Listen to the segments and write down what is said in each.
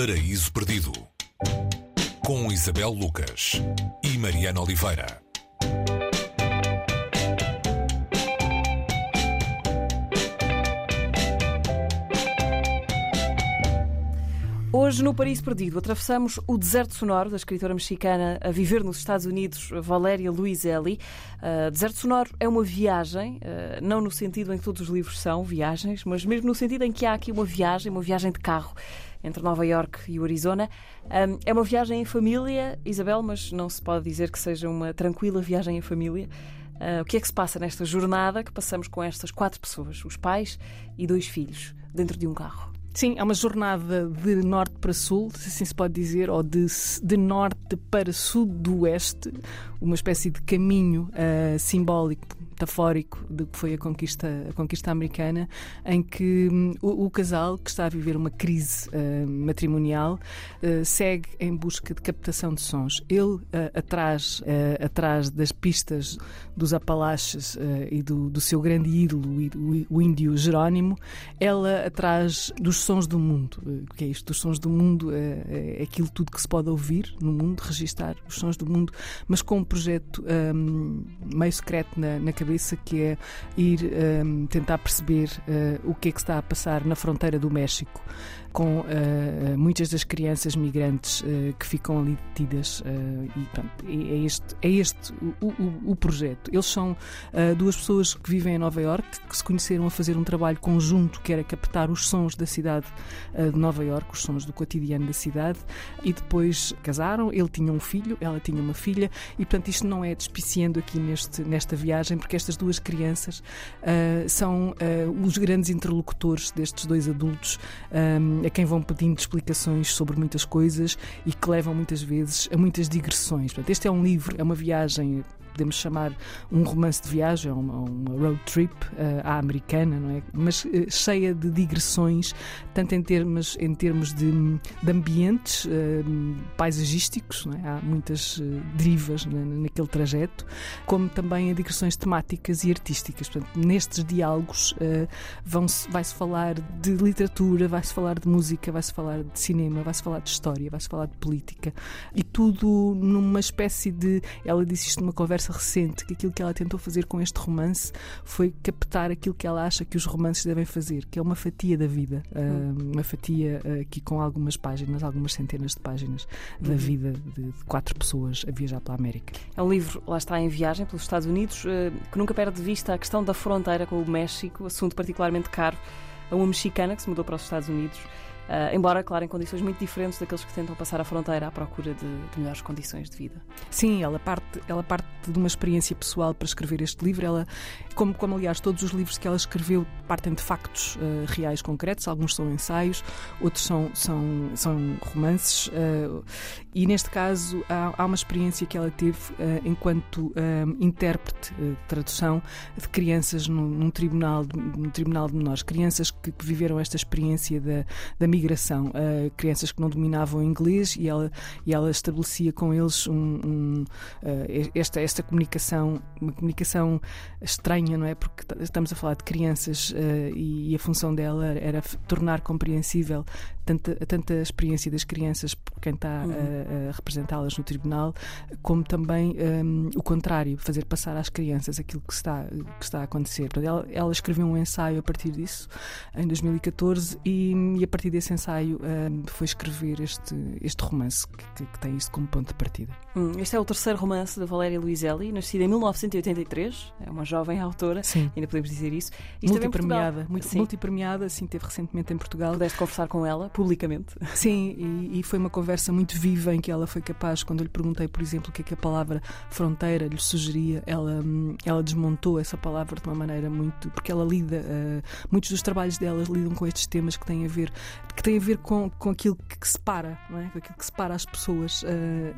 Paraíso Perdido com Isabel Lucas e Mariana Oliveira. Hoje, no Paris Perdido, atravessamos o deserto sonoro da escritora mexicana a viver nos Estados Unidos, Valéria Luiselli. Uh, deserto sonoro é uma viagem, uh, não no sentido em que todos os livros são viagens, mas mesmo no sentido em que há aqui uma viagem, uma viagem de carro entre Nova York e o Arizona. Um, é uma viagem em família, Isabel, mas não se pode dizer que seja uma tranquila viagem em família. Uh, o que é que se passa nesta jornada que passamos com estas quatro pessoas, os pais e dois filhos, dentro de um carro? Sim, é uma jornada de norte para sul, se assim se pode dizer, ou de, de norte para sudoeste, uma espécie de caminho uh, simbólico metafórico do que foi a conquista, a conquista americana, em que um, o, o, casal, que está a viver uma crise uh, matrimonial, uh, segue em busca de captação de sons. Ele uh, atrás, atrás das pistas dos Apalaches e do, do, seu grande ídolo, o, o, índio Jerónimo, ela atrás dos sons do mundo. Que é isto? Os sons do mundo é aquilo tudo que se pode ouvir no mundo, registar os sons do mundo, mas com um projeto um, meio secreto na, na cabeça cabeça, que é ir um, tentar perceber uh, o que é que está a passar na fronteira do México com uh, muitas das crianças migrantes uh, que ficam ali detidas. E pronto, é este, é este o, o, o projeto. Eles são duas pessoas que vivem em Nova York, que se conheceram a fazer um trabalho conjunto que era captar os sons da cidade de Nova York, os sons do cotidiano da cidade, e depois casaram. Ele tinha um filho, ela tinha uma filha, e portanto isto não é despiciando aqui neste, nesta viagem, porque estas duas crianças são os grandes interlocutores destes dois adultos. Um, a quem vão pedindo explicações sobre muitas coisas e que levam muitas vezes a muitas digressões. Portanto, este é um livro, é uma viagem podemos chamar um romance de viagem, uma, uma road trip uh, à americana, não é? Mas uh, cheia de digressões, tanto em termos, em termos de, de ambientes uh, paisagísticos, é? há muitas derivas na, naquele trajeto, como também em digressões temáticas e artísticas. Portanto, nestes diálogos vai-se falar de literatura, vai-se falar de música, vai-se falar de cinema, vai-se falar de história, vai-se falar de política e tudo numa espécie de. Ela disse isto numa conversa recente que aquilo que ela tentou fazer com este romance foi captar aquilo que ela acha que os romances devem fazer, que é uma fatia da vida, uh, uma fatia uh, aqui com algumas páginas, algumas centenas de páginas da uhum. vida de, de, quatro pessoas a viajar pela América. É um livro, lá está, em viagem pelos Estados Unidos, que nunca perde de vista a questão da fronteira com o México, assunto particularmente caro a uma mexicana que se mudou para os Estados Unidos. Uh, embora, claro, em condições muito diferentes daqueles que tentam passar a fronteira à procura de, de, melhores condições de vida. Sim, ela parte, ela parte de uma experiência pessoal para escrever este livro. Ela, como, como aliás todos os livros que ela escreveu partem de factos uh, reais concretos, alguns são ensaios, outros são, são, são romances, uh, e neste caso há, há, uma experiência que ela teve enquanto intérprete de tradução de crianças num, num, tribunal, num tribunal de menores, crianças que, que viveram esta experiência da, da migração, uh, crianças que não dominavam inglês e ela, e ela estabelecia com eles um, um, uh, esta, esta comunicação, uma comunicação estranha, não é? Porque estamos a falar de crianças uh, e, e, a função dela era tornar compreensível tanta, tanta experiência das crianças por quem está uhum. a, a representá-las no tribunal, como também um, o contrário, fazer passar às crianças aquilo que está, que está a acontecer. Ela, ela escreveu um ensaio a partir disso, em 2014, e, e a partir desse ensaio um, foi escrever este, este romance que, que, tem isso como ponto de partida. Hum, este é o terceiro romance da Valéria Luiselli, nascida em 1983, é uma jovem autora, sim. ainda podemos dizer isso. Isto multipremiada, muito, sim. multipremiada, sim, teve recentemente em Portugal. Pudeste conversar com ela publicamente. Sim, e, e, foi uma conversa muito viva em que ela foi capaz, quando eu lhe perguntei, por exemplo, o que é que a palavra fronteira lhe sugeria, ela, ela desmontou essa palavra de uma maneira muito. porque ela lida, uh, muitos dos trabalhos dela lidam com estes temas que têm a ver, que têm a ver com, com aquilo que separa, não é? com aquilo que separa as pessoas, uh,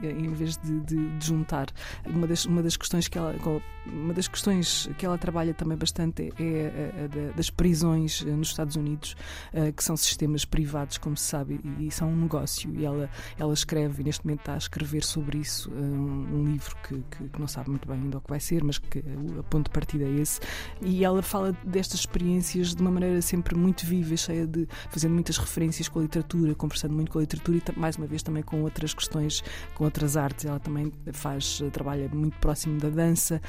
em vez de, de, de, juntar. Uma das, uma das questões que ela. Uma das questões que ela trabalha também bastante é a, a, a das prisões nos Estados Unidos, uh, que são sistemas privados com como se sabe, e isso é um negócio. E ela, ela escreve, e neste momento está a escrever sobre isso, um, um livro que, que, que, não sabe muito bem ainda o que vai ser, mas que o ponto de partida é esse. E ela fala destas experiências de uma maneira sempre muito viva, cheia de. fazendo muitas referências com a literatura, conversando muito com a literatura e, mais uma vez, também com outras questões, com outras artes. Ela também faz, trabalha muito próximo da dança,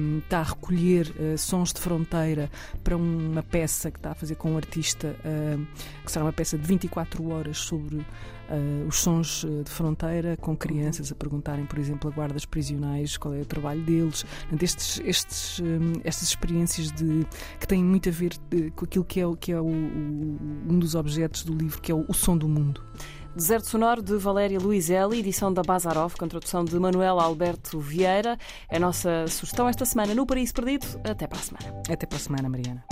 um, está a recolher uh, sons de fronteira para uma peça que está a fazer com um artista, uh, que será uma peça de 24 horas sobre uh, os sons de fronteira, com crianças a perguntarem, por exemplo, a guardas prisionais qual é o trabalho deles. Estes, estes, um, estas experiências de, que têm muito a ver com aquilo que é, que é o, o, um dos objetos do livro, que é o, o som do mundo. Deserto Sonoro de Valéria Luizelli, edição da Bazarov, com tradução de Manuel Alberto Vieira. É a nossa sugestão esta semana no Paraíso Perdido. Até para a semana. Até para a semana, Mariana.